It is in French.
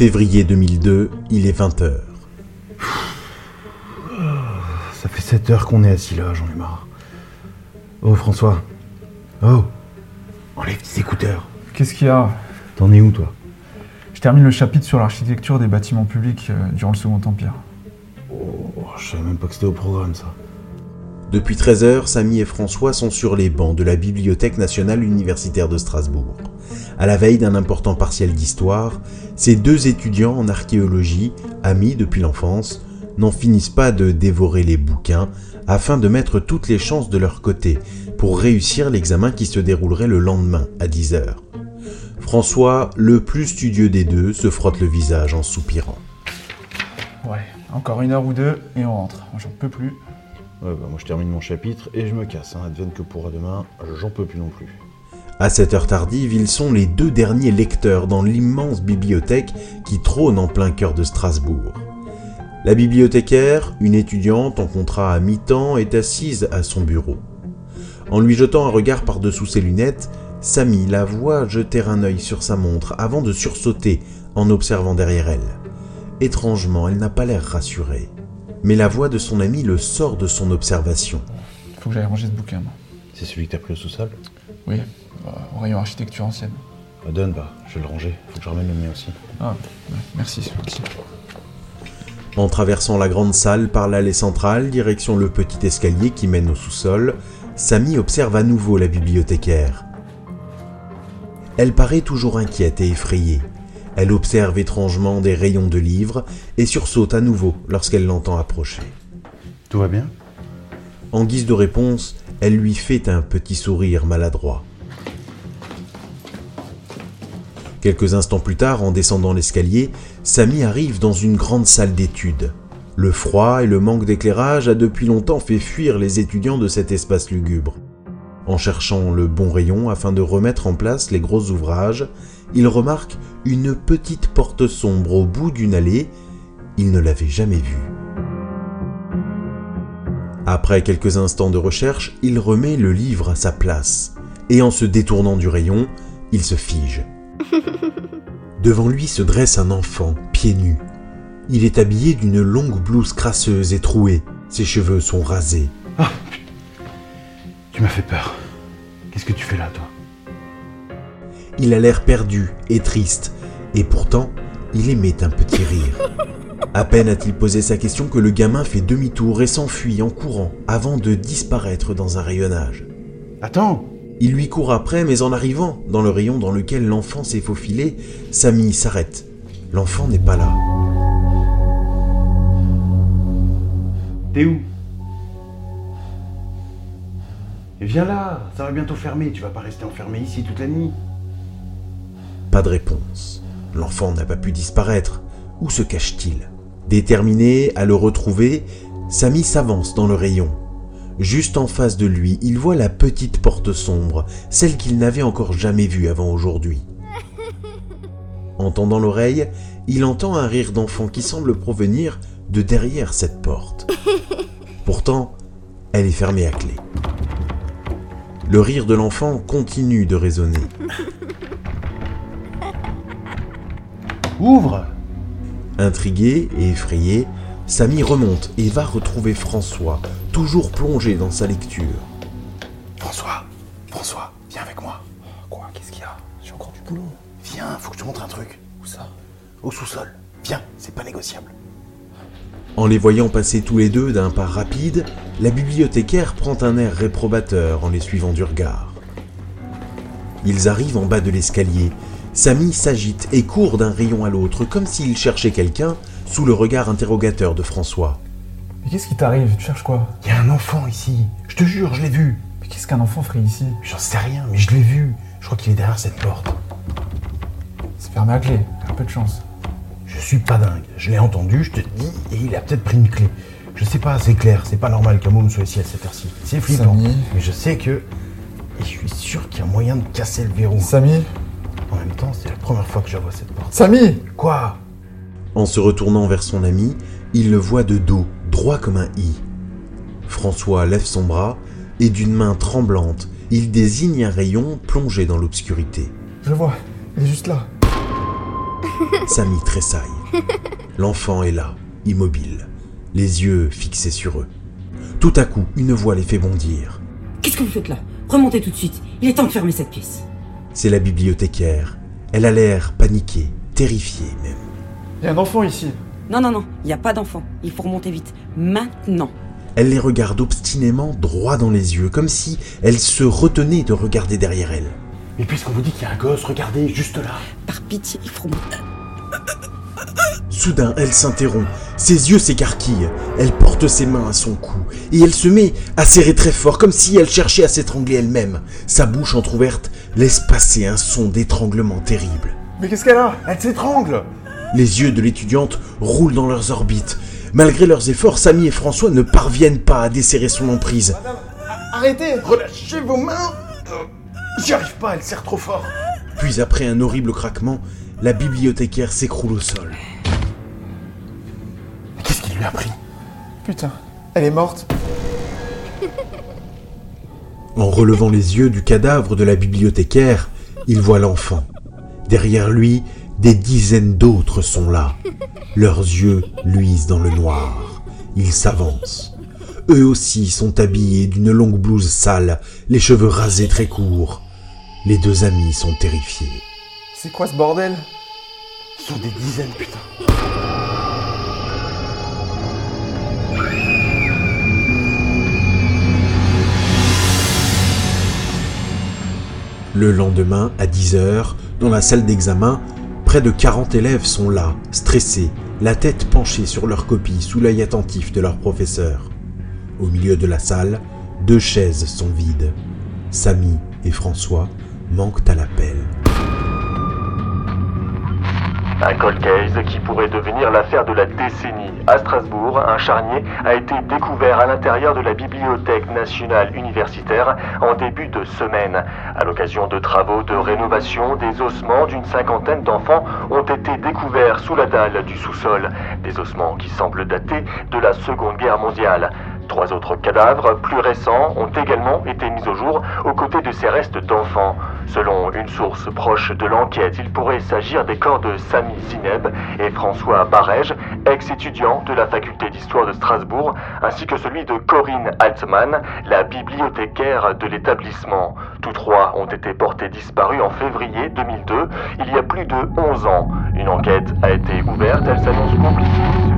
Février 2002, il est 20h. Ça fait 7 heures qu'on est assis là, j'en ai marre. Oh François. Oh. Enlève tes écouteurs. Qu'est-ce qu'il y a? T'en es où toi? Je termine le chapitre sur l'architecture des bâtiments publics euh, durant le Second Empire. Oh, je savais même pas que c'était au programme ça. Depuis 13h, Samy et François sont sur les bancs de la Bibliothèque nationale universitaire de Strasbourg. À la veille d'un important partiel d'histoire, ces deux étudiants en archéologie, amis depuis l'enfance, n'en finissent pas de dévorer les bouquins afin de mettre toutes les chances de leur côté pour réussir l'examen qui se déroulerait le lendemain à 10h. François, le plus studieux des deux, se frotte le visage en soupirant. Ouais, encore une heure ou deux et on rentre. J'en peux plus. Bah moi je termine mon chapitre et je me casse. Hein. Advienne que pour demain, j'en peux plus non plus. À cette heure tardive, ils sont les deux derniers lecteurs dans l'immense bibliothèque qui trône en plein cœur de Strasbourg. La bibliothécaire, une étudiante en contrat à mi-temps, est assise à son bureau. En lui jetant un regard par-dessous ses lunettes, Samy la voit jeter un œil sur sa montre avant de sursauter en observant derrière elle. Étrangement, elle n'a pas l'air rassurée. Mais la voix de son ami le sort de son observation. Faut que j'aille ranger ce bouquin. moi. C'est celui que t'as pris au sous-sol Oui, euh, au rayon architecture ancienne. Bah, Donne, bah, je vais le ranger. Faut que je ramène le mien aussi. Ah, ouais, merci. merci. En traversant la grande salle par l'allée centrale, direction le petit escalier qui mène au sous-sol, Samy observe à nouveau la bibliothécaire. Elle paraît toujours inquiète et effrayée. Elle observe étrangement des rayons de livres et sursaute à nouveau lorsqu'elle l'entend approcher. Tout va bien? En guise de réponse, elle lui fait un petit sourire maladroit. Quelques instants plus tard, en descendant l'escalier, Samy arrive dans une grande salle d'études. Le froid et le manque d'éclairage a depuis longtemps fait fuir les étudiants de cet espace lugubre. En cherchant le bon rayon afin de remettre en place les gros ouvrages, il remarque une petite porte sombre au bout d'une allée. Il ne l'avait jamais vue. Après quelques instants de recherche, il remet le livre à sa place, et en se détournant du rayon, il se fige. Devant lui se dresse un enfant, pieds nus. Il est habillé d'une longue blouse crasseuse et trouée. Ses cheveux sont rasés. Tu m'as fait peur. Qu'est-ce que tu fais là, toi? Il a l'air perdu et triste, et pourtant, il émet un petit rire. À peine a-t-il posé sa question que le gamin fait demi-tour et s'enfuit en courant avant de disparaître dans un rayonnage. Attends Il lui court après, mais en arrivant dans le rayon dans lequel l'enfant s'est faufilé, Samy s'arrête. L'enfant n'est pas là. T'es où? Et Viens là, ça va bientôt fermer. Tu vas pas rester enfermé ici toute la nuit. Pas de réponse. L'enfant n'a pas pu disparaître. Où se cache-t-il? Déterminé à le retrouver, Samy s'avance dans le rayon. Juste en face de lui, il voit la petite porte sombre, celle qu'il n'avait encore jamais vue avant aujourd'hui. En tendant l'oreille, il entend un rire d'enfant qui semble provenir de derrière cette porte. Pourtant, elle est fermée à clé. Le rire de l'enfant continue de résonner. Ouvre Intrigué et effrayé, Samy remonte et va retrouver François, toujours plongé dans sa lecture. François François, viens avec moi. Quoi Qu'est-ce qu'il y a? J'ai encore du boulot. Viens, faut que je te montre un truc. Où ça? Au sous-sol. Viens, c'est pas négociable. En les voyant passer tous les deux d'un pas rapide, la bibliothécaire prend un air réprobateur en les suivant du regard. Ils arrivent en bas de l'escalier. Samy s'agite et court d'un rayon à l'autre comme s'il cherchait quelqu'un sous le regard interrogateur de François. Mais qu'est-ce qui t'arrive? Tu cherches quoi? Il y a un enfant ici. Je te jure, je l'ai vu. Mais qu'est-ce qu'un enfant ferait ici? J'en sais rien, mais je l'ai vu. Je crois qu'il est derrière cette porte. C'est fermé à clé. Un peu de chance. Je suis pas dingue. Je l'ai entendu, je te dis, et il a peut-être pris une clé. Je sais pas, c'est clair, c'est pas normal qu'un môme soit ici à cette heure-ci. C'est flippant. Samy. Mais je sais que. Et je suis sûr qu'il y a moyen de casser le verrou. Samy En même temps, c'est la première fois que je vois cette porte. Samy Quoi? En se retournant vers son ami, il le voit de dos, droit comme un i. François lève son bras et d'une main tremblante, il désigne un rayon plongé dans l'obscurité. Je le vois. Il est juste là. Samy tressaille. L'enfant est là, immobile, les yeux fixés sur eux. Tout à coup, une voix les fait bondir. Qu'est-ce que vous faites là? Remontez tout de suite. Il est temps de fermer cette pièce. C'est la bibliothécaire. Elle a l'air paniquée, terrifiée même. Il y a un enfant ici. Non, non, non, il n'y a pas d'enfant. Il faut remonter vite. Maintenant. Elle les regarde obstinément droit dans les yeux, comme si elle se retenait de regarder derrière elle. Mais puisqu'on vous dit qu'il y a un gosse, regardez, juste là. Par pitié, il faut remonter. Soudain, elle s'interrompt, ses yeux s'écarquillent, elle porte ses mains à son cou, et elle se met à serrer très fort, comme si elle cherchait à s'étrangler elle-même. Sa bouche entr'ouverte laisse passer un son d'étranglement terrible. Mais qu'est-ce qu'elle a? Elle s'étrangle Les yeux de l'étudiante roulent dans leurs orbites. Malgré leurs efforts, Samy et François ne parviennent pas à desserrer son emprise. Arrêtez Relâchez vos mains J'y arrive pas, elle serre trop fort. Puis après un horrible craquement, la bibliothécaire s'écroule au sol. Mais qu'est-ce qui lui a pris? Putain, elle est morte. En relevant les yeux du cadavre de la bibliothécaire, il voit l'enfant. Derrière lui, des dizaines d'autres sont là. Leurs yeux luisent dans le noir. Ils s'avancent. Eux aussi sont habillés d'une longue blouse sale, les cheveux rasés très courts. Les deux amis sont terrifiés. C'est quoi ce bordel? Ils sont des dizaines, putain. Le lendemain, à 10h, dans la salle d'examen, près de 40 élèves sont là, stressés, la tête penchée sur leur copie sous l'œil attentif de leur professeur. Au milieu de la salle, deux chaises sont vides. Samy et François manquent à l'appel. Un cold case qui pourrait devenir l'affaire de la décennie. À Strasbourg, un charnier a été découvert à l'intérieur de la Bibliothèque nationale universitaire en début de semaine. À l'occasion de travaux de rénovation, des ossements d'une cinquantaine d'enfants ont été découverts sous la dalle du sous-sol. Des ossements qui semblent dater de la Seconde Guerre mondiale. Trois autres cadavres plus récents ont également été mis au jour aux côtés de ces restes d'enfants. Selon une source proche de l'enquête, il pourrait s'agir des corps de Samy Zineb et François Barège, ex-étudiants de la faculté d'histoire de Strasbourg, ainsi que celui de Corinne Altmann, la bibliothécaire de l'établissement. Tous trois ont été portés disparus en février 2002, il y a plus de 11 ans. Une enquête a été ouverte, elle s'annonce compliquée.